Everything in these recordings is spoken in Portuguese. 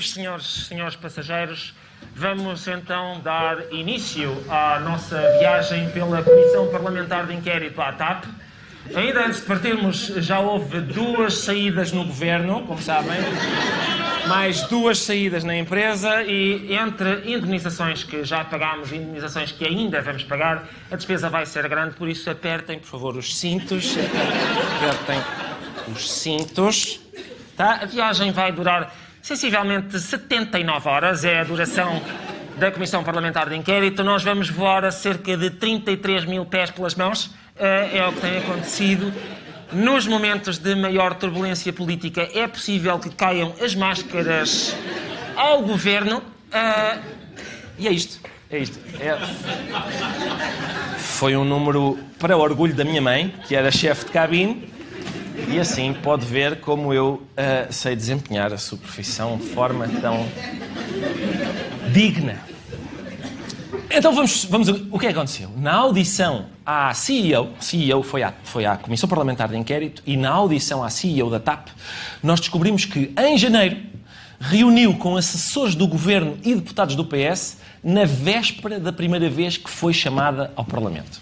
Amigos, senhores, senhores passageiros, vamos então dar início à nossa viagem pela Comissão Parlamentar de Inquérito à TAP. Ainda antes de partirmos, já houve duas saídas no governo, como sabem mais duas saídas na empresa e entre indemnizações que já pagámos e indemnizações que ainda vamos pagar, a despesa vai ser grande, por isso apertem, por favor, os cintos. Apertem os cintos. Tá? A viagem vai durar sensivelmente 79 horas, é a duração da Comissão Parlamentar de Inquérito. Nós vamos voar a cerca de 33 mil pés pelas mãos, eh, é o que tem acontecido. Nos momentos de maior turbulência política é possível que caiam as máscaras ao governo. ah, e é isto. É isto. É- Foi um número para orgulho da minha mãe, que era chefe de cabine. E assim pode ver como eu ah, sei desempenhar a sua profissão de forma tão digna. Então vamos, vamos. O que é que aconteceu? Na audição à CEO, CEO foi à, foi à Comissão Parlamentar de Inquérito, e na audição à CEO da TAP, nós descobrimos que, em janeiro, reuniu com assessores do governo e deputados do PS na véspera da primeira vez que foi chamada ao Parlamento.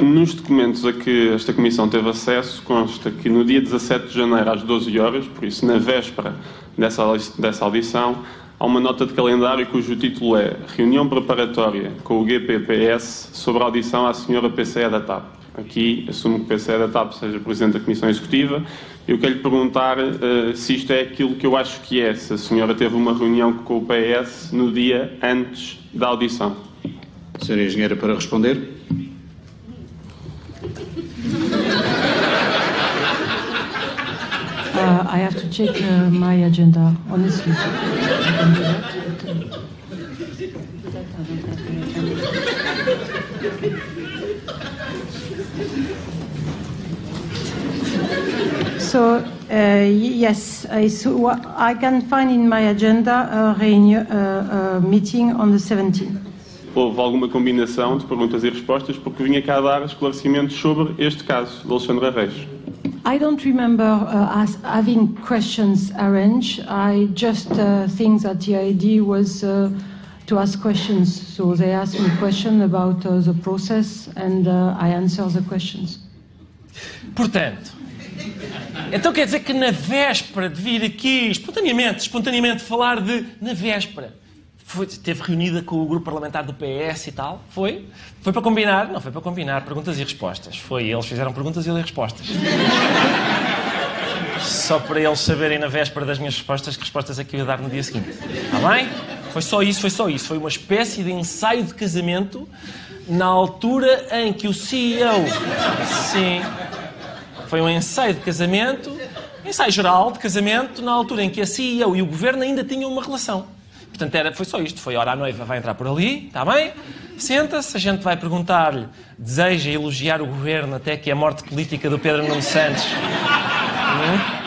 Nos documentos a que esta Comissão teve acesso, consta que no dia 17 de janeiro, às 12 horas, por isso na véspera dessa, dessa audição, há uma nota de calendário cujo título é Reunião Preparatória com o GPPS sobre a audição à Senhora PCE da TAP. Aqui assumo que o PCE da TAP seja Presidente da Comissão Executiva. Eu quero lhe perguntar eh, se isto é aquilo que eu acho que é, se a senhora teve uma reunião com o PS no dia antes da audição. Senhora Engenheira, para responder. Uh, I have to check uh, my agenda, honestly. So, uh, yes, I, so I can find in my agenda a, reunion, uh, a meeting on the 17th. Houve alguma combinação de perguntas e respostas porque vinha cá dar esclarecimentos sobre este caso de Alexandre Reis. I don't remember uh, as having questions arranged. I just uh, think that the idea was uh, to ask questions. So they asked me questions about uh, the process, and uh, I answer the questions. Portanto, então quer dizer que na véspera de vir aqui, espontaneamente, espontaneamente falar de. Na véspera, foi, reunida com o grupo parlamentar do PS e tal? Foi? Foi para combinar? Não foi para combinar, perguntas e respostas. Foi, eles fizeram perguntas e eu dei respostas. Só para eles saberem na véspera das minhas respostas que respostas é que eu ia dar no dia seguinte. Está bem? Foi só isso, foi só isso. Foi uma espécie de ensaio de casamento na altura em que o CEO. Sim. Foi um ensaio de casamento, ensaio geral de casamento, na altura em que a CEO e o governo ainda tinham uma relação. Portanto, era, foi só isto. Foi, ora, a noiva vai entrar por ali, está bem? Senta-se, a gente vai perguntar-lhe, deseja elogiar o governo até que a morte política do Pedro Nuno Santos... Hum?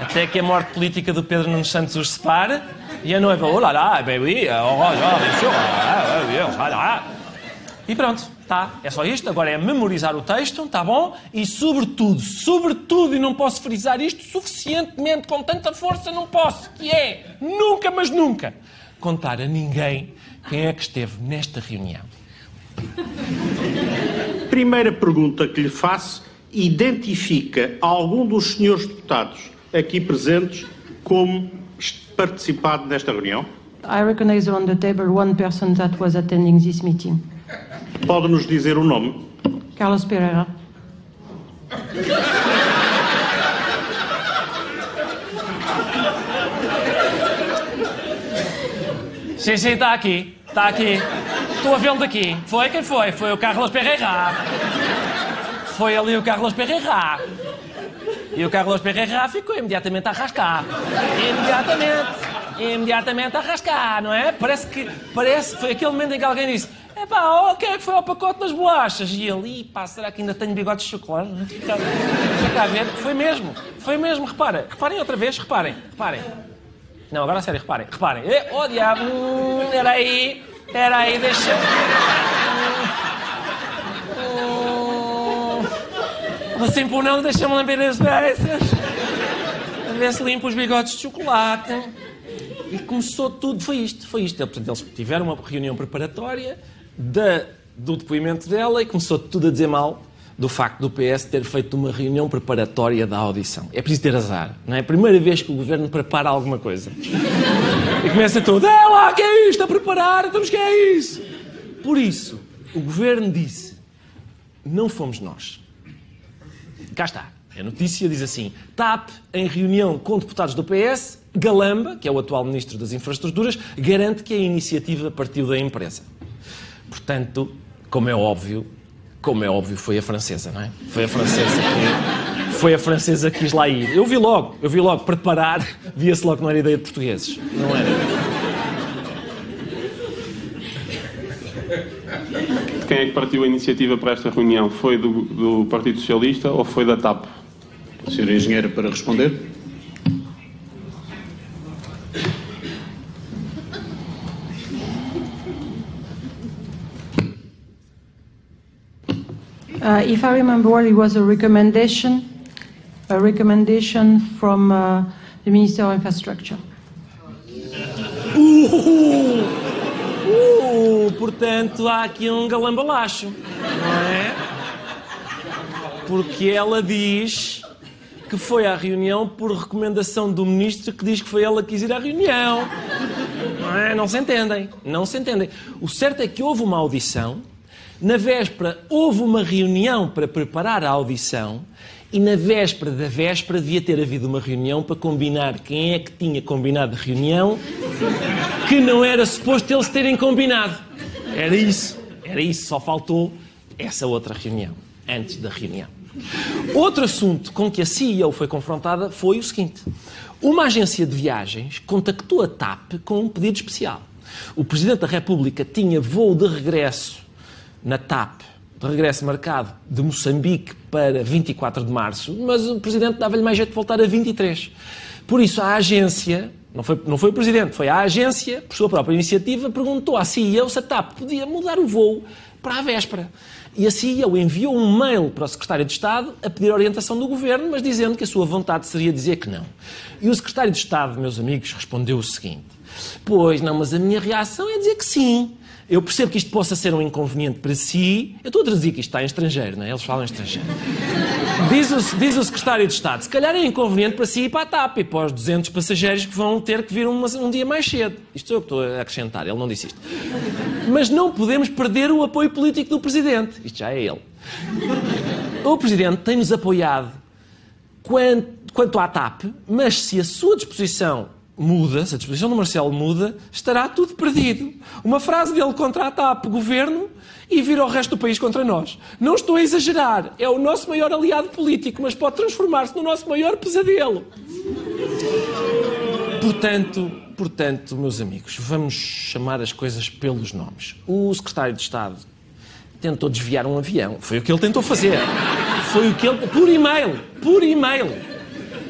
Até que a morte política do Pedro Nuno Santos os separe. E a noiva, oh lá oh, oh, ah, ah, ah, ah. E pronto, tá. É só isto. Agora é memorizar o texto, tá bom? E sobretudo, sobretudo, e não posso frisar isto suficientemente, com tanta força, não posso, que é, nunca, mas nunca, contar a ninguém quem é que esteve nesta reunião. Primeira pergunta que lhe faço: identifica algum dos senhores deputados aqui presentes como participado nesta reunião? I recognize on the table one person that was attending this meeting, Pode nos dizer o nome? Carlos Pereira. Sim, sim, está aqui. Está aqui. Estou a vê-lo daqui. Foi quem foi? Foi o Carlos Pereira. Foi ali o Carlos Pereira. E o Carlos Pereira ficou imediatamente a rascar. Imediatamente. Imediatamente a rascar, não é? Parece que parece, foi aquele momento em que alguém disse Epá, oh, quem é que foi ao pacote das bolachas? E ele, pá, será que ainda tenho bigode de chocolate? Fica a ver. Foi mesmo, foi mesmo, repara. Reparem outra vez, reparem, reparem. Não, agora a sério, reparem, reparem. Eh, oh, diabo, hum, era aí, deixa... Hum, hum, assim por não, deixa-me lamber as beças. A ver se limpo os bigodes de chocolate. E começou tudo, foi isto, foi isto. Portanto, eles tiveram uma reunião preparatória, da, do depoimento dela e começou tudo a dizer mal do facto do PS ter feito uma reunião preparatória da audição. É preciso ter azar, não é? A primeira vez que o governo prepara alguma coisa. E começa tudo, é lá, que é isto a preparar? Estamos que é isso? Por isso, o governo disse, não fomos nós. Cá está. A notícia diz assim: TAP, em reunião com deputados do PS, Galamba, que é o atual Ministro das Infraestruturas, garante que a iniciativa partiu da empresa. Portanto, como é óbvio, como é óbvio, foi a francesa, não é? Foi a francesa que, foi a francesa que quis lá ir. Eu vi logo, eu vi logo, preparar, via-se logo que não era ideia de portugueses. Não era. De quem é que partiu a iniciativa para esta reunião? Foi do, do Partido Socialista ou foi da TAP? O senhor engenheiro para responder. Uh, if I remember well, it was a recommendation, a recommendation from uh, the Minister of Infrastructure. Uh, uh, portanto, há aqui um galambalacho, não é? Porque ela diz que foi à reunião por recomendação do ministro que diz que foi ela que quis ir à reunião. Não, é? não se entendem, não se entendem. O certo é que houve uma audição na véspera, houve uma reunião para preparar a audição e na véspera da véspera devia ter havido uma reunião para combinar quem é que tinha combinado a reunião que não era suposto eles terem combinado. Era isso, era isso, só faltou essa outra reunião, antes da reunião. Outro assunto com que a CEO foi confrontada foi o seguinte: uma agência de viagens contactou a TAP com um pedido especial. O Presidente da República tinha voo de regresso na TAP, de regresso marcado de Moçambique para 24 de março, mas o Presidente dava-lhe mais jeito de voltar a 23. Por isso, a agência, não foi, não foi o Presidente, foi a agência, por sua própria iniciativa, perguntou à CEO se a TAP podia mudar o voo para a véspera. E a CEO enviou um mail para o Secretário de Estado a pedir orientação do Governo, mas dizendo que a sua vontade seria dizer que não. E o Secretário de Estado, meus amigos, respondeu o seguinte: Pois não, mas a minha reação é dizer que sim. Eu percebo que isto possa ser um inconveniente para si. Eu estou a traduzir que isto está em estrangeiro, não é? Eles falam estrangeiro. Diz o, diz o secretário de Estado: se calhar é inconveniente para si e para a TAP e para os 200 passageiros que vão ter que vir um, um dia mais cedo. Isto sou eu que estou a acrescentar, ele não disse isto. Mas não podemos perder o apoio político do Presidente. Isto já é ele. O Presidente tem-nos apoiado quanto, quanto à TAP, mas se a sua disposição muda, se a disposição do Marcelo muda, estará tudo perdido. Uma frase dele contra a TAP, governo, e vira o resto do país contra nós. Não estou a exagerar, é o nosso maior aliado político, mas pode transformar-se no nosso maior pesadelo. Portanto, portanto, meus amigos, vamos chamar as coisas pelos nomes. O secretário de Estado tentou desviar um avião. Foi o que ele tentou fazer. Foi o que ele. Por e-mail. Por e-mail.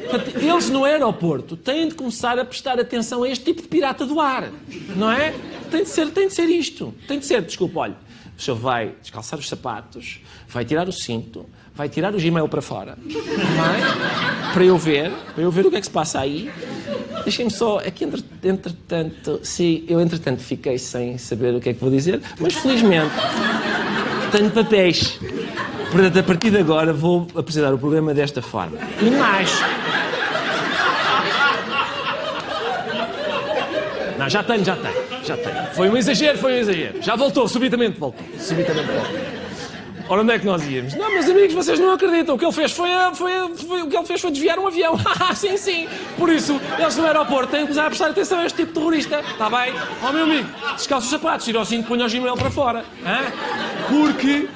Portanto, eles no aeroporto têm de começar a prestar atenção a este tipo de pirata do ar, não é? Tem de ser, tem de ser isto. Tem de ser, desculpa, olha, o senhor vai descalçar os sapatos, vai tirar o cinto, vai tirar o Gmail para fora, não é? Para eu ver, para eu ver o que é que se passa aí. Deixem-me só, é que entretanto, sim, eu entretanto fiquei sem saber o que é que vou dizer, mas felizmente tenho papéis. Portanto, a partir de agora vou apresentar o programa desta forma. E mais. Já tenho, já tenho, já tenho. Foi um exagero, foi um exagero. Já voltou, subitamente voltou. Subitamente voltou. Ora, onde é que nós íamos? Não, meus amigos, vocês não acreditam. O que ele fez foi, foi, foi o que ele fez foi desviar um avião. sim, sim. Por isso, eles no aeroporto têm que começar a prestar atenção a este tipo de terrorista. Está bem? Ó, oh, meu amigo, descalça os sapatos, tira o cinto, põe o Gmail para fora. Hã? Porque...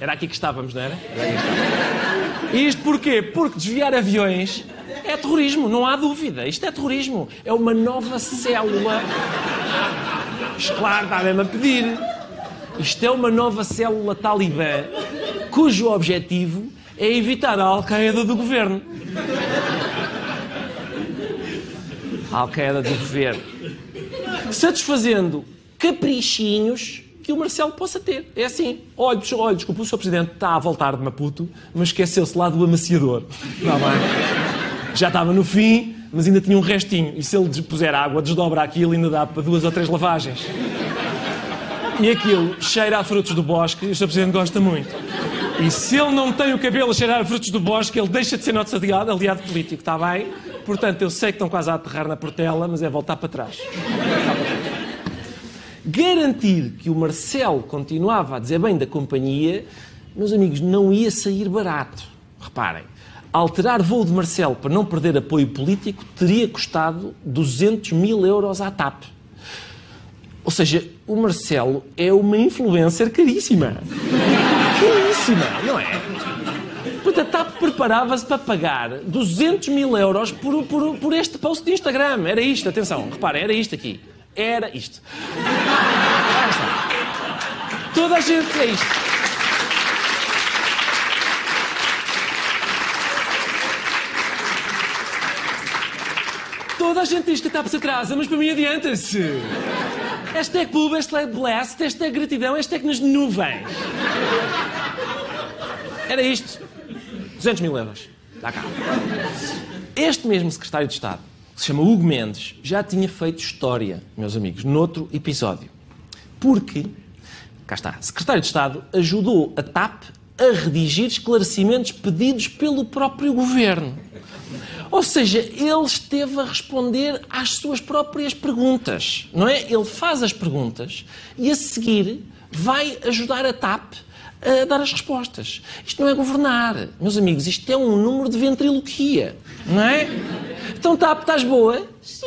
Era aqui que estávamos, não era? era Isto porquê? Porque desviar aviões é terrorismo, não há dúvida. Isto é terrorismo. É uma nova célula. Claro, está mesmo a pedir. Isto é uma nova célula talibã cujo objetivo é evitar a Al-Qaeda do governo. A Al-Qaeda do governo. Satisfazendo caprichinhos que o Marcelo possa ter. É assim. Olha, olha, desculpa, o Sr. Presidente está a voltar de Maputo, mas esqueceu-se lá do amaciador. Está bem? Já estava no fim, mas ainda tinha um restinho. E se ele puser água, desdobra aquilo e ainda dá para duas ou três lavagens. E aquilo cheira a frutos do bosque e o Sr. Presidente gosta muito. E se ele não tem o cabelo a cheirar a frutos do bosque, ele deixa de ser nosso aliado, aliado político, está bem? Portanto, eu sei que estão quase a aterrar na portela, mas é voltar para trás. Garantir que o Marcelo continuava a dizer bem da companhia, meus amigos, não ia sair barato. Reparem, alterar voo de Marcelo para não perder apoio político teria custado 200 mil euros à TAP. Ou seja, o Marcelo é uma influencer caríssima. caríssima, não é? Portanto, a TAP preparava-se para pagar 200 mil euros por, por, por este post de Instagram. Era isto, atenção, reparem, era isto aqui. Era isto. Toda a gente é isto. Toda a gente diz que a TAP se atrasa, mas para mim adianta-se. Hashtag pub, hashtag blast, hashtag gratidão, hashtag nas nuvens. Era isto. 200 mil euros. Dá cá. Este mesmo secretário de Estado, que se chama Hugo Mendes, já tinha feito história, meus amigos, noutro episódio. Porque, cá está, secretário de Estado ajudou a TAP a redigir esclarecimentos pedidos pelo próprio governo. Ou seja, ele esteve a responder às suas próprias perguntas, não é? Ele faz as perguntas e a seguir vai ajudar a TAP a dar as respostas. Isto não é governar, meus amigos, isto é um número de ventriloquia, não é? Então, TAP, estás boa? Sim.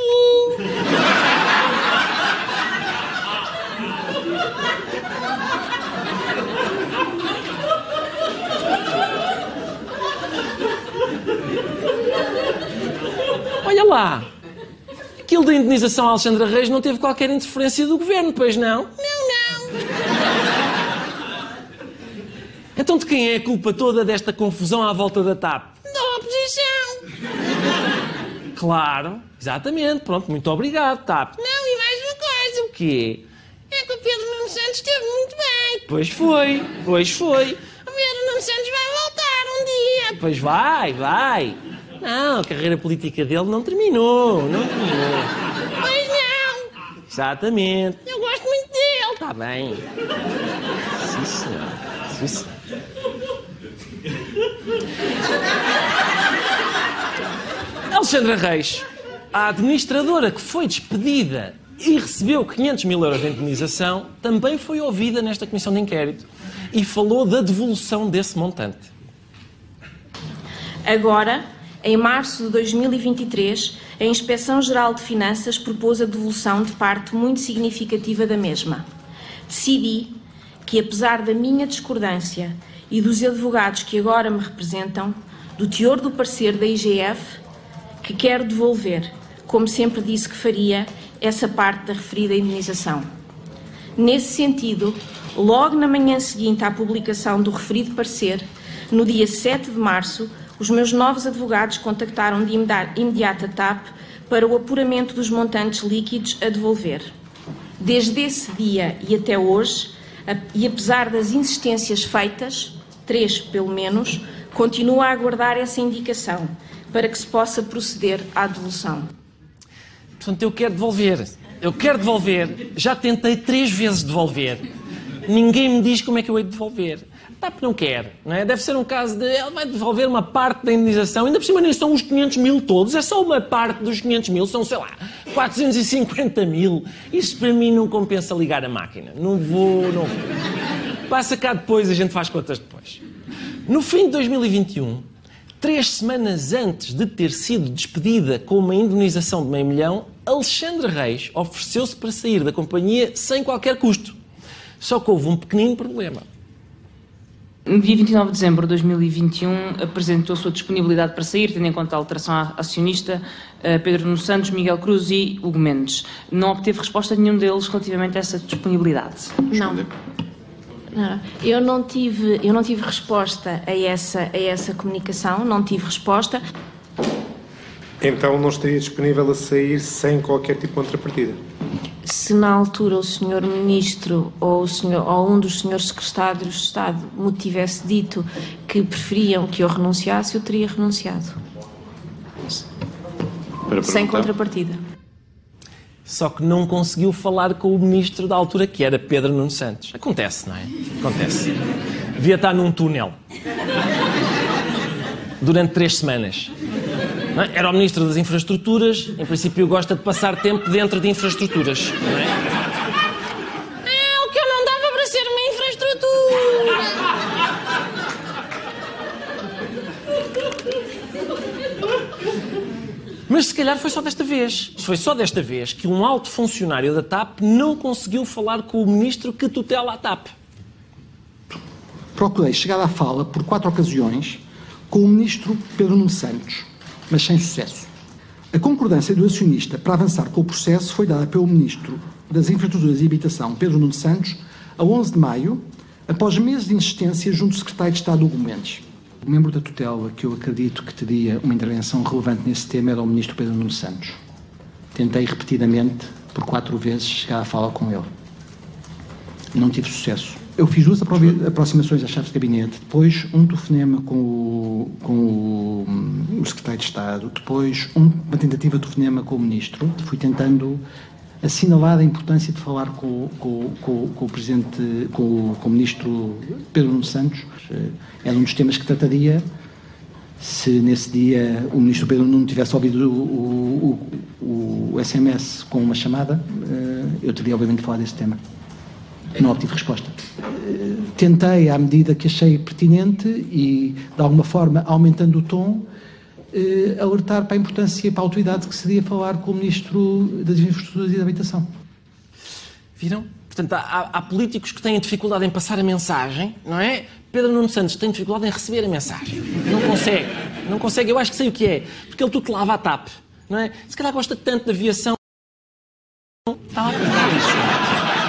Olha lá, aquilo da indenização a Alexandra Reis não teve qualquer interferência do governo, pois não? Não, não. Então de quem é a culpa toda desta confusão à volta da TAP? Da oposição. Claro, exatamente. Pronto, muito obrigado, TAP. Não, e mais uma coisa. O quê? É que o Pedro Nuno Santos esteve muito bem. Pois foi, pois foi. O Pedro Nuno Santos vai voltar um dia. Pois vai, vai. Não, a carreira política dele não terminou, não terminou. Pois não. Exatamente. Eu gosto muito dele. Está bem. Sim, senhor. Sim, senhor. Alexandra Reis, a administradora que foi despedida e recebeu 500 mil euros de indemnização, também foi ouvida nesta comissão de inquérito e falou da devolução desse montante. Agora, em março de 2023, a Inspeção-Geral de Finanças propôs a devolução de parte muito significativa da mesma. Decidi que, apesar da minha discordância e dos advogados que agora me representam, do teor do parecer da IGF, que quero devolver, como sempre disse que faria, essa parte da referida indenização. Nesse sentido, logo na manhã seguinte à publicação do referido parecer, no dia 7 de março, os meus novos advogados contactaram de imediato a TAP para o apuramento dos montantes líquidos a devolver. Desde esse dia e até hoje, e apesar das insistências feitas, três pelo menos, continuo a aguardar essa indicação para que se possa proceder à devolução. Portanto, eu quero devolver. Eu quero devolver. Já tentei três vezes devolver. Ninguém me diz como é que eu hei de devolver. TAP não quer, não é? Deve ser um caso de. Ela vai devolver uma parte da indenização, ainda por cima nem são os 500 mil todos, é só uma parte dos 500 mil, são, sei lá, 450 mil. Isso para mim não compensa ligar a máquina. Não vou, não vou. Passa cá depois, a gente faz contas depois. No fim de 2021, três semanas antes de ter sido despedida com uma indenização de meio milhão, Alexandre Reis ofereceu-se para sair da companhia sem qualquer custo. Só que houve um pequenino problema. No dia 29 de dezembro de 2021, apresentou sua disponibilidade para sair, tendo em conta a alteração acionista, eh, Pedro Nuno Santos, Miguel Cruz e Hugo Mendes. Não obteve resposta de nenhum deles relativamente a essa disponibilidade. Não. Não, eu não tive, eu não tive resposta a essa, a essa comunicação, não tive resposta. Então não estaria disponível a sair sem qualquer tipo de contrapartida? Se na altura o senhor ministro ou, o senhor, ou um dos senhores secretários de Estado me tivesse dito que preferiam que eu renunciasse, eu teria renunciado. Sem contrapartida. Só que não conseguiu falar com o ministro da altura, que era Pedro Nuno Santos. Acontece, não é? Acontece. Devia estar num túnel. Durante três semanas. Não é? Era o ministro das Infraestruturas, em princípio gosta de passar tempo dentro de infraestruturas. Não é? É o que eu não dava para ser uma infraestrutura. Mas se calhar foi só desta vez. Foi só desta vez que um alto funcionário da TAP não conseguiu falar com o ministro que tutela a TAP. Procurei chegar à fala por quatro ocasiões com o ministro Pedro Nuno Santos, mas sem sucesso. A concordância do acionista para avançar com o processo foi dada pelo ministro das Infraestruturas e Habitação, Pedro Nuno Santos, a 11 de maio, após meses de insistência junto do secretário de Estado Hugo Mendes. O membro da tutela que eu acredito que teria uma intervenção relevante nesse tema era o ministro Pedro Nuno Santos. Tentei repetidamente, por quatro vezes, chegar à fala com ele. Não tive sucesso. Eu fiz duas aproximações às chaves de gabinete, depois um telefonema com o, com o, o secretário de Estado, depois um, uma tentativa de telefonema com o ministro. Fui tentando assinalar a importância de falar com, com, com, com o presidente, com, o ministro Pedro Nuno Santos. Era um dos temas que trataria. Se nesse dia o ministro Pedro Nuno tivesse ouvido o, o, o SMS com uma chamada, eu teria obviamente falado desse tema. Não obtive resposta. Tentei, à medida que achei pertinente e, de alguma forma, aumentando o tom, eh, alertar para a importância, para a autoridade que seria falar com o Ministro das Infraestruturas e da Habitação. Viram? Portanto, há, há, políticos que têm dificuldade em passar a mensagem, não é? Pedro Nuno Santos tem dificuldade em receber a mensagem. Não consegue. Não consegue. Eu acho que sei o que é. Porque ele tutelava a TAP, não é? Se calhar gosta tanto de aviação. Está lá para isso.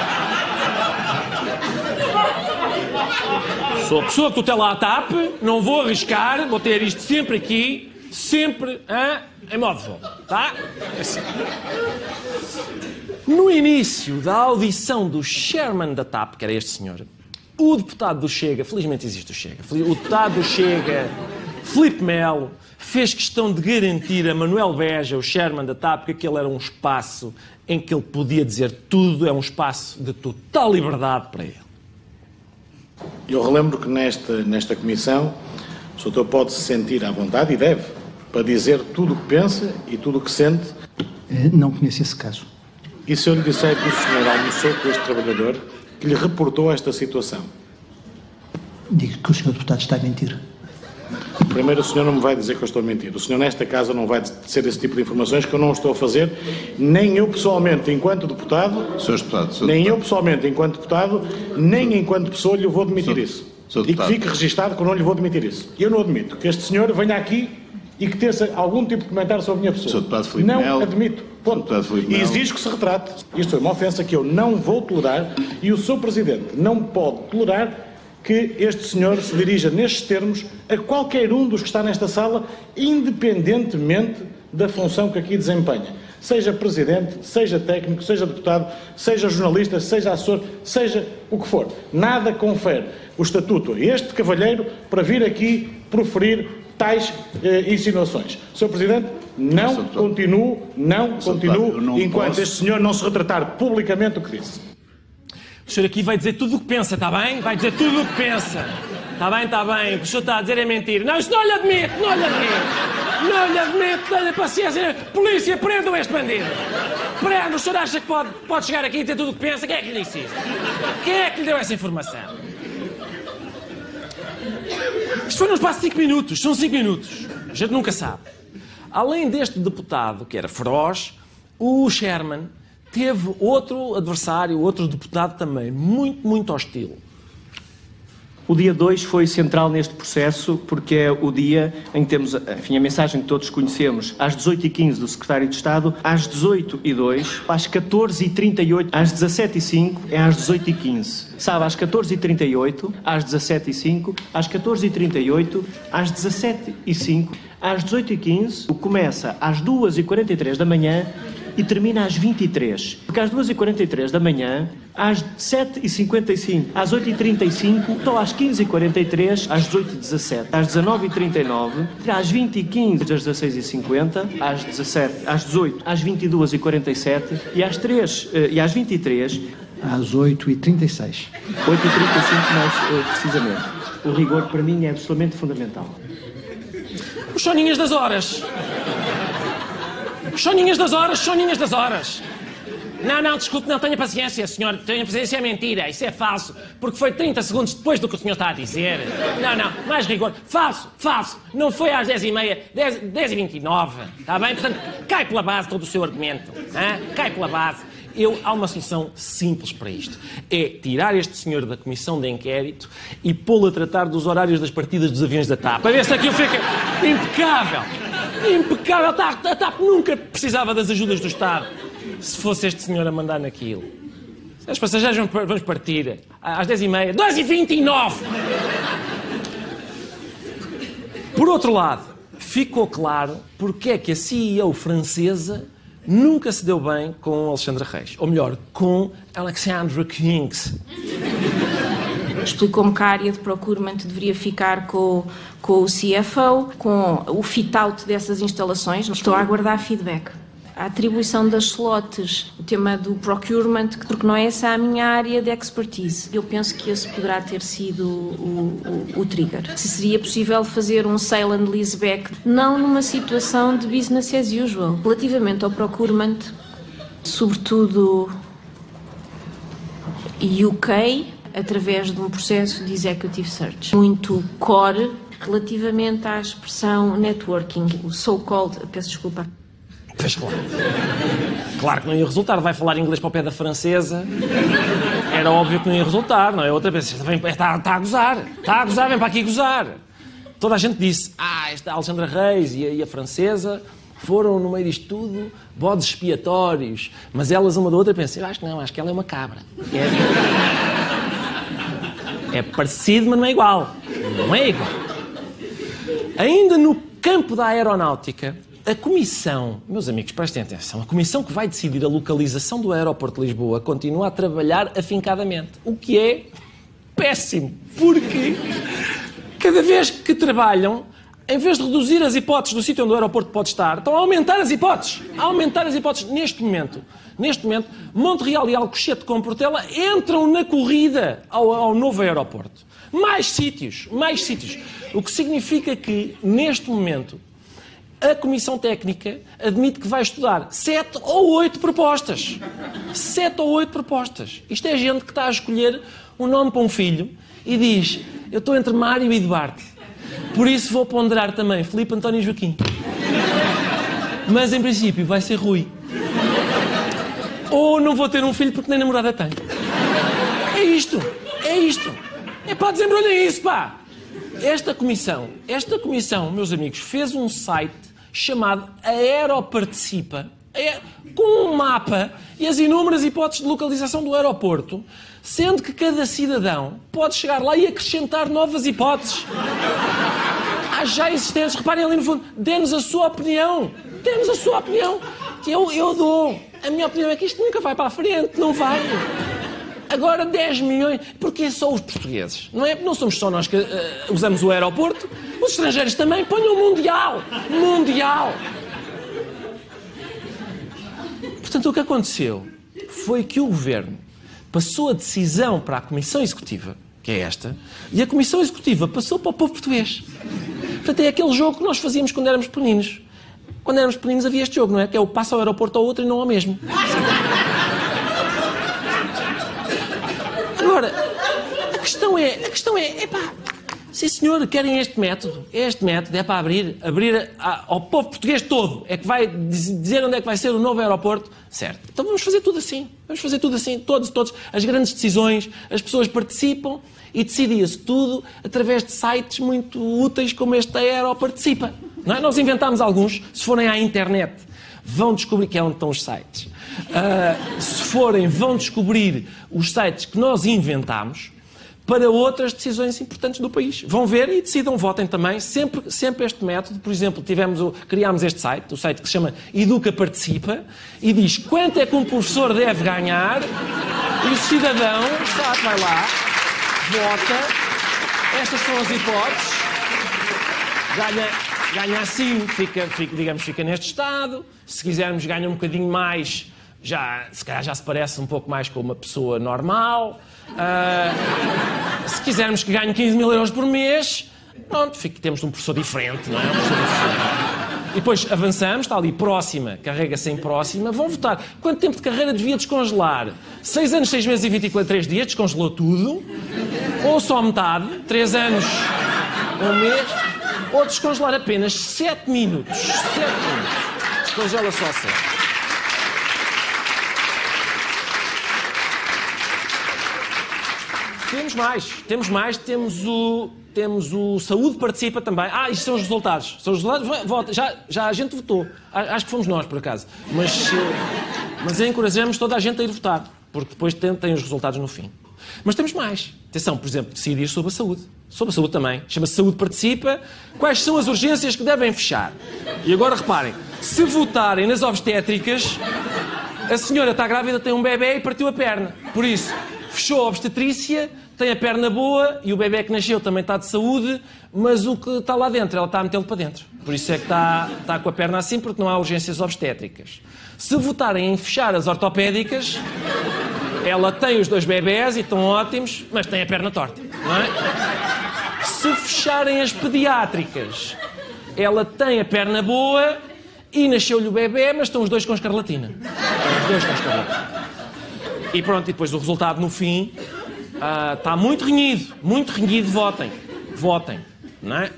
Sou a pessoa que tutela a TAP, não vou arriscar, vou ter isto sempre aqui, sempre hein, em modo de voo. Tá? Assim. No início da audição do chairman da TAP, que era este senhor, o deputado do Chega, felizmente existe o Chega, o deputado do Chega, Filipe Melo, fez questão de garantir a Manuel Beja, o chairman da TAP, que aquele era um espaço em que ele podia dizer tudo, é um espaço de total liberdade para ele. Eu relembro que nesta, nesta comissão o doutor pode se sentir à vontade e deve para dizer tudo o que pensa e tudo o que sente. Não conheço esse caso. E se eu lhe disser que o senhor almoçou com este trabalhador que lhe reportou esta situação? Digo que o senhor deputado está a mentir. Primeiro, o senhor não me vai dizer que eu estou a mentir. O senhor, nesta casa, não vai dizer esse tipo de informações que eu não estou a fazer, nem eu pessoalmente, enquanto deputado, Sr. deputado, Sr. nem deputado. eu pessoalmente, enquanto deputado, nem enquanto pessoa lhe vou admitir Sr. isso. Sr. E que fique registado que eu não lhe vou admitir isso. Eu não admito que este senhor venha aqui e que teça algum tipo de comentário sobre a minha pessoa. Sr. deputado Filipe não Melo. admito. Ponto. E exijo que se retrate. Isto foi uma ofensa que eu não vou tolerar e o Sr. Presidente não pode tolerar que este senhor se dirija nestes termos a qualquer um dos que está nesta sala, independentemente da função que aqui desempenha. Seja presidente, seja técnico, seja deputado, seja jornalista, seja assessor, seja o que for. Nada confere o estatuto a este cavalheiro para vir aqui proferir tais eh, insinuações. Sr. Presidente, não continuo, não continuo, enquanto este senhor não se retratar publicamente o que disse. O senhor aqui vai dizer tudo o que pensa, está bem? Vai dizer tudo o que pensa. Está bem, está bem. O que o senhor está a dizer é mentira. Não, isso não lhe admito, não lhe admito. Não lhe admito, tenha paciência. Polícia, prendam este bandido. Prendam. O senhor acha que pode, pode chegar aqui e dizer tudo o que pensa? Quem é que lhe disse isso? Quem é que lhe deu essa informação? Isto foi num espaço de 5 minutos, são 5 minutos. A gente nunca sabe. Além deste deputado, que era feroz, o Sherman teve outro adversário, outro deputado também, muito, muito hostil. O dia 2 foi central neste processo porque é o dia em que temos enfim, a mensagem que todos conhecemos às 18h15 do Secretário de Estado, às 18h02, às 14h38, às 17h05 é às 18h15. Sabe, às 14h38, às 17h05, às 14h38, às 17h05, às 18h15, começa às 2h43 da manhã e termina às 23. Porque às 2h43 da manhã, às 7h55, às 8h35, então às 15h43, às 18h17, às 19h39, às 20h15, às 16h50, às 17 às 18 às 22h47 e às 3 e às 23 às 8h36. 8h35 mais uh, precisamente. O rigor para mim é absolutamente fundamental. Os soninhas das horas. Soninhas das horas, soninhas das horas. Não, não, desculpe, não, tenha paciência, senhor. Tenha paciência, é mentira, isso é falso. Porque foi 30 segundos depois do que o senhor está a dizer. Não, não, mais rigor. Falso, falso. Não foi às 10h30, 10, 10h29. Está bem? Portanto, cai pela base todo o seu argumento. Hein? Cai pela base. Eu, há uma solução simples para isto. É tirar este senhor da comissão de inquérito e pô-lo a tratar dos horários das partidas dos aviões da TAP. Para ver se aquilo fica impecável. Impecável. A TAP nunca precisava das ajudas do Estado. Se fosse este senhor a mandar naquilo. Os passageiros vamos partir às 10h30. 2h29! Por outro lado, ficou claro porque é que a CEO francesa nunca se deu bem com Alexandra Reis. Ou melhor, com Alexandra Kings. Explicou-me que a área de procurement deveria ficar com, com o CFO, com o fit-out dessas instalações. Estou a aguardar feedback. A atribuição das slots, o tema do procurement, porque não é essa a minha área de expertise. Eu penso que esse poderá ter sido o, o, o trigger. Se seria possível fazer um sale and leaseback, não numa situação de business as usual. Relativamente ao procurement, sobretudo UK, através de um processo de executive search. Muito core relativamente à expressão networking, o so-called, peço desculpa. Pois claro. Claro que não ia resultar. Vai falar inglês para o pé da francesa. Era óbvio que não ia resultar, não é? Outra vez, está, está a gozar. Está a gozar, vem para aqui gozar. Toda a gente disse, ah, esta Alexandra Reis e a, e a francesa foram, no meio disto tudo, bodes expiatórios. Mas elas, uma da outra, pensam, acho que não, acho que ela é uma cabra. É, é parecido, mas não é igual. Não é igual. Ainda no campo da aeronáutica, a comissão, meus amigos, prestem atenção, a comissão que vai decidir a localização do aeroporto de Lisboa continua a trabalhar afincadamente, o que é péssimo, porque cada vez que trabalham, em vez de reduzir as hipóteses do sítio onde o aeroporto pode estar, estão a aumentar as hipóteses, a aumentar as hipóteses neste momento. Neste momento, Montreal e Alcochete com Portela entram na corrida ao, ao novo aeroporto. Mais sítios, mais sítios. O que significa que, neste momento, a Comissão Técnica admite que vai estudar sete ou oito propostas. Sete ou oito propostas. Isto é gente que está a escolher um nome para um filho e diz: Eu estou entre Mário e Duarte. Por isso vou ponderar também Filipe António e Joaquim. Mas em princípio vai ser Rui. Ou não vou ter um filho porque nem namorada tenho. É isto. É isto. É pá, desembrulhem isso, pá. Esta comissão, esta comissão, meus amigos, fez um site chamado Aeroparticipa, é, com um mapa e as inúmeras hipóteses de localização do aeroporto, sendo que cada cidadão pode chegar lá e acrescentar novas hipóteses. Há já existentes, reparem ali no fundo, dê-nos a sua opinião, dê-nos a sua opinião, eu, eu dou. A minha opinião é que isto nunca vai para a frente, não vai. Agora 10 milhões, porque só os portugueses, não é? Não somos só nós que uh, usamos o aeroporto, os estrangeiros também ponham mundial, mundial. Portanto, o que aconteceu foi que o governo passou a decisão para a Comissão Executiva, que é esta, e a Comissão Executiva passou para o povo português. Portanto, é aquele jogo que nós fazíamos quando éramos pequeninos. Quando éramos pequeninos havia este jogo, não é? Que é o passo ao aeroporto ao outro e não ao mesmo. Agora, a questão é, a questão é, epá, Sim, senhor, querem este método. Este método é para abrir, abrir a, ao povo português todo. É que vai dizer onde é que vai ser o novo aeroporto. Certo. Então vamos fazer tudo assim. Vamos fazer tudo assim. Todos, todos. As grandes decisões, as pessoas participam e decidia-se tudo através de sites muito úteis como este Aero Participa. É? Nós inventámos alguns. Se forem à internet, vão descobrir que é onde estão os sites. Uh, se forem, vão descobrir os sites que nós inventámos para outras decisões importantes do país. Vão ver e decidam, votem também. Sempre, sempre este método. Por exemplo, tivemos criámos este site, o site que se chama Educa Participa, e diz quanto é que um professor deve ganhar, e o cidadão, sabe, vai lá, vota. Estas são as hipóteses. Ganha, ganha assim, fica, fica, digamos, fica neste estado. Se quisermos, ganha um bocadinho mais, já, se calhar já se parece um pouco mais com uma pessoa normal. Uh, se quisermos que ganhe 15 mil euros por mês, pronto, fica, temos um professor diferente, não é? Um professor diferente. E depois avançamos, está ali próxima, carrega-se em próxima, vão votar. Quanto tempo de carreira devia descongelar? 6 anos, 6 meses e 23 dias, descongelou tudo. Ou só metade, 3 anos, um mês. Ou descongelar apenas 7 minutos. 7 minutos. Descongela só 7. Temos mais, temos mais, temos o, temos o Saúde Participa também. Ah, isto são os resultados. São os resultados, vota. Já, já a gente votou. Acho que fomos nós, por acaso. Mas, eh, mas encorajamos toda a gente a ir votar, porque depois tem, tem os resultados no fim. Mas temos mais. Atenção, por exemplo, decidir sobre a saúde. Sobre a saúde também. Chama-se Saúde Participa. Quais são as urgências que devem fechar? E agora reparem, se votarem nas obstétricas, a senhora está grávida, tem um bebê e partiu a perna. Por isso, fechou a obstetrícia, tem a perna boa e o bebê que nasceu também está de saúde, mas o que está lá dentro, ela está a metê-lo para dentro. Por isso é que está, está com a perna assim, porque não há urgências obstétricas. Se votarem em fechar as ortopédicas, ela tem os dois bebés e estão ótimos, mas tem a perna torta, não é? Se fecharem as pediátricas, ela tem a perna boa e nasceu-lhe o bebê, mas estão os dois com escarlatina. Os dois com escarlatina. E pronto, e depois o resultado no fim uh, está muito renhido, muito renhido, votem. Votem. Não é?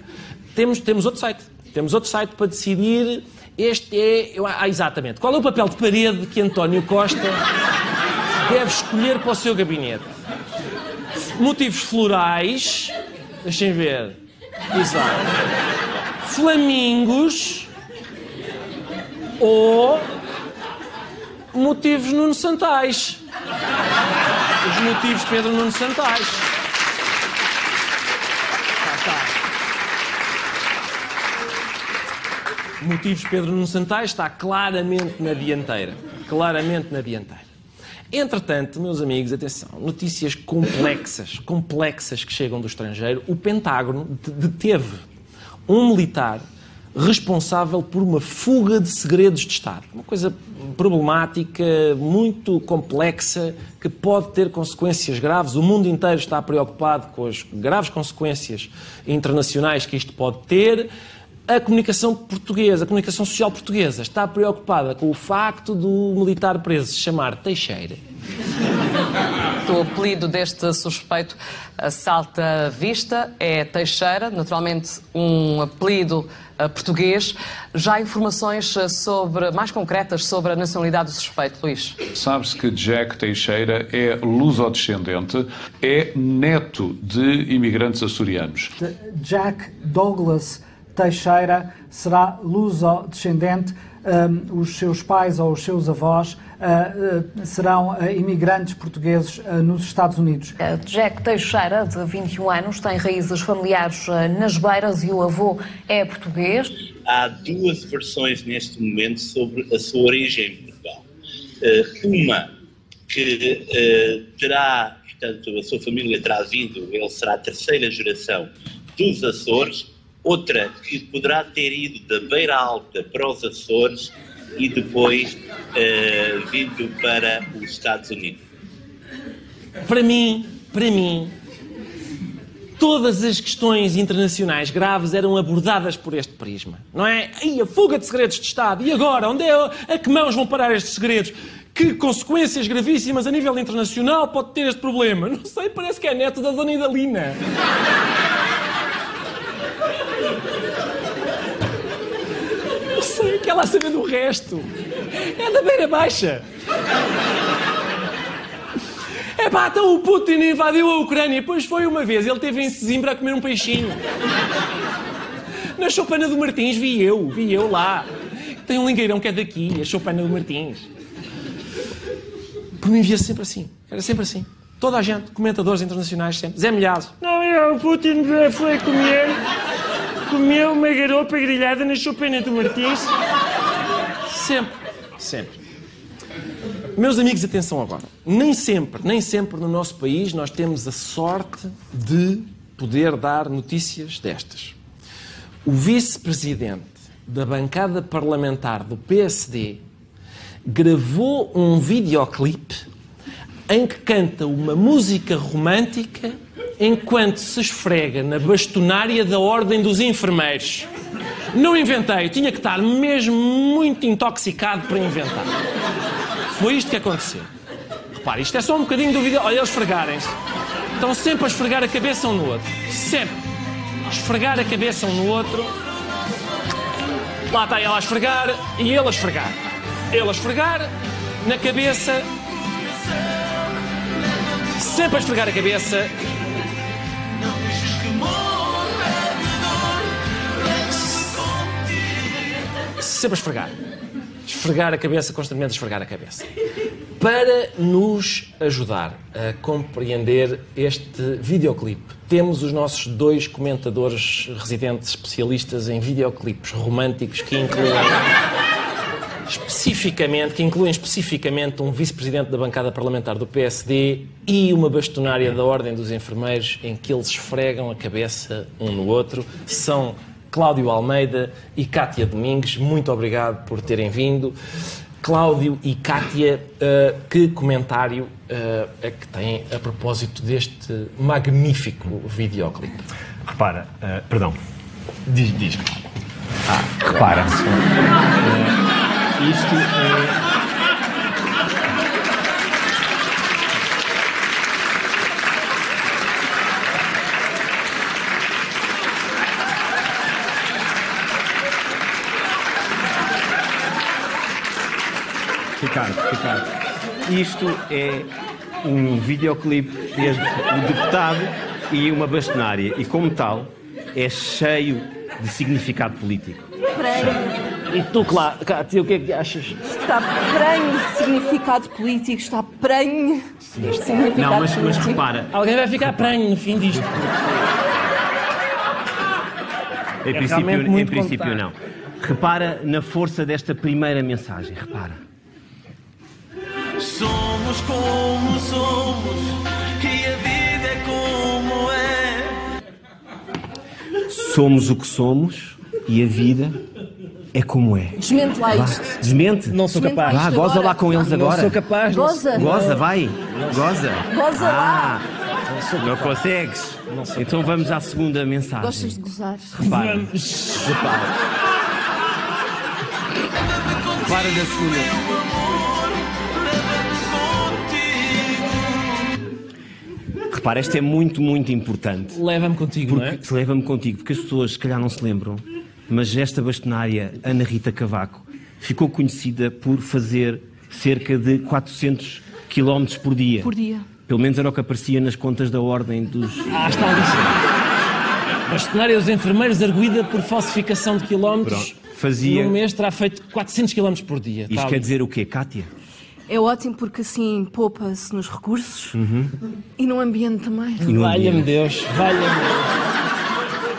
temos, temos outro site. Temos outro site para decidir. Este é. Ah, exatamente. Qual é o papel de parede que António Costa deve escolher para o seu gabinete? Motivos florais. Deixem ver. Exato. Flamingos. Ou motivos Nuno Santais. Os motivos Pedro Nuno Santais. Motivos Pedro Nuno Santais está claramente na dianteira. Claramente na dianteira. Entretanto, meus amigos, atenção, notícias complexas, complexas que chegam do estrangeiro. O Pentágono deteve um militar responsável por uma fuga de segredos de Estado. Uma coisa problemática, muito complexa, que pode ter consequências graves. O mundo inteiro está preocupado com as graves consequências internacionais que isto pode ter. A comunicação portuguesa, a comunicação social portuguesa, está preocupada com o facto do militar preso se chamar Teixeira. O apelido deste suspeito salta vista, é Teixeira, naturalmente um apelido uh, português. Já há informações uh, sobre, mais concretas sobre a nacionalidade do suspeito, Luís? Sabe-se que Jack Teixeira é lusodescendente, é neto de imigrantes açorianos. Jack Douglas Teixeira será luso-descendente. Um, os seus pais ou os seus avós uh, uh, serão uh, imigrantes portugueses nos Estados Unidos. Jack Teixeira, de 21 anos, tem raízes familiares nas Beiras e o avô é português. Há duas versões neste momento sobre a sua origem em Portugal. uma que terá, portanto, a sua família terá vindo, ele será a terceira geração dos Açores, outra que poderá ter ido da Beira Alta para os Açores e depois uh, vindo para os Estados Unidos. Para mim, para mim, todas as questões internacionais graves eram abordadas por este prisma, não é? E a fuga de segredos de Estado, e agora? Onde é, a que mãos vão parar estes segredos? Que consequências gravíssimas a nível internacional pode ter este problema? Não sei, parece que é neto da Dona Idalina. Eu quer lá saber do resto. É da beira baixa. É pá, então o Putin invadiu a Ucrânia. Pois foi uma vez, ele teve em Sesimbra a comer um peixinho. Na choupana do Martins vi eu, vi eu lá. Tem um lingueirão que é daqui, a choupana do Martins. Por mim via sempre assim, era sempre assim. Toda a gente, comentadores internacionais sempre. Zé Milhares. Não, é, o Putin foi comer, comeu uma garopa grelhada na choupana do Martins. Sempre, sempre. Meus amigos, atenção agora. Nem sempre, nem sempre no nosso país nós temos a sorte de poder dar notícias destas. O vice-presidente da bancada parlamentar do PSD gravou um videoclipe em que canta uma música romântica enquanto se esfrega na bastonária da Ordem dos Enfermeiros. Não inventei, tinha que estar mesmo muito intoxicado para inventar. Foi isto que aconteceu. Repare, isto é só um bocadinho do vídeo. Olha, eles esfregarem-se. Estão sempre a esfregar a cabeça um no outro. Sempre. Esfregar a cabeça um no outro. Lá está ela a esfregar e ele a esfregar. Ele a esfregar na cabeça. Sempre a esfregar a cabeça. Sempre a esfregar. Esfregar a cabeça, constantemente a esfregar a cabeça. Para nos ajudar a compreender este videoclipe, temos os nossos dois comentadores residentes especialistas em videoclipes românticos que incluem especificamente, que incluem especificamente um vice-presidente da bancada parlamentar do PSD e uma bastonária da Ordem dos Enfermeiros em que eles esfregam a cabeça um no outro. São Cláudio Almeida e Cátia Domingues. Muito obrigado por terem vindo. Cláudio e Cátia, uh, que comentário uh, é que têm a propósito deste magnífico videoclipe? Repara, uh, perdão, diz, diz. Ah, repara. isto é. Ricardo, Ricardo, isto é um videoclipe desde o deputado e uma bastonária. E como tal, é cheio de significado político. E tu, Clá- Cátia, o que é que achas? Está prenho de significado político, está prenho de significado Não, mas, mas repara, Alguém vai ficar prenho no fim disto. em É princípio, em princípio não. Repara na força desta primeira mensagem, repara. Somos como somos e a vida é como é. Somos o que somos e a vida é como é. Desmente lá isto. Desmente? Não sou Desmente capaz. lá Vá, goza agora. lá com eles Não agora. sou capaz, não Goza. Goza, vai. Goza. Goza lá. Ah, não consegues? Então vamos à segunda mensagem. Gostas de gozar? Repara. Repara. Repara na segunda. Repara, esta é muito, muito importante. Leva-me contigo, não é? Porque, Leva-me contigo, porque as pessoas se calhar não se lembram, mas esta bastonária, Ana Rita Cavaco, ficou conhecida por fazer cerca de 400 km por dia. Por dia. Pelo menos era o que aparecia nas contas da ordem dos. Ah, está ali. Bastonária dos enfermeiros arguída por falsificação de quilómetros. Pronto, fazia- Num mês terá feito 400 quilómetros por dia. Isto quer ali. dizer o quê, Cátia? É ótimo porque assim poupa-se nos recursos Uhum. e no ambiente também. Valha-me. Deus, valha-me Deus.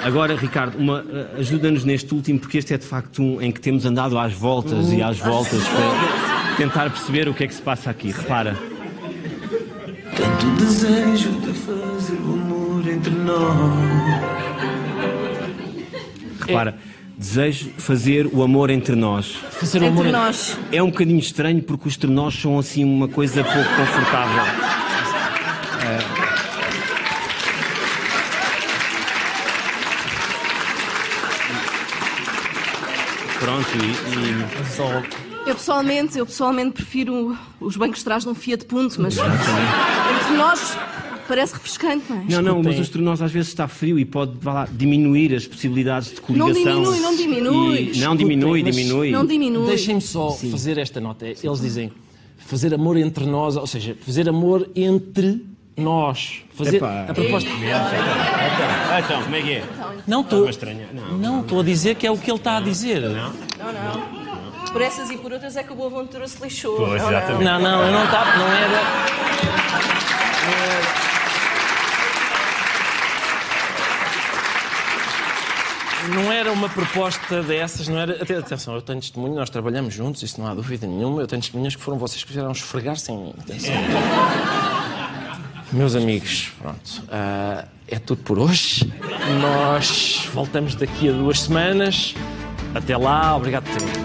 Agora, Ricardo, eh, ajuda-nos neste último, porque este é de facto um em que temos andado às voltas e às voltas para tentar perceber o que é que se passa aqui. Repara. Tanto desejo de fazer o amor entre nós. Repara, desejo fazer o amor entre nós. Fazer o amor Entre nós. É um bocadinho estranho porque os trenós são assim uma coisa pouco confortável. Eh, Pronto, e, Eu pessoalmente, eu pessoalmente prefiro os bancos de trás de um Fiat Punto, mas entre nós Parece refrescante, não é? Não, não, mas o estronose às vezes está frio e pode vá lá, diminuir as possibilidades de Não coligação. diminui, não diminui. E- não diminui, diminui. Não diminui. Deixem-me só fazer esta nota. Eles dizem fazer amor entre nós, ou seja, fazer amor entre nós. Fazer Epá. a proposta. Então, então, como é que é? Não estou. Não. Não estou a dizer que é o que ele está a dizer. Não, Não, não. Por essas e por outras é que a boa aventura se lixou. Pois, não, exatamente. Não, não, eu não estava. Não era. Não era. Não era uma proposta dessas, não era. Atenção, eu tenho testemunho, nós trabalhamos juntos, isso não há dúvida nenhuma. Eu tenho testemunhas que foram vocês que fizeram esfregar-se. Meus amigos, pronto. ah, é tudo por hoje. Nós voltamos daqui a duas semanas. Até lá, obrigado por terem.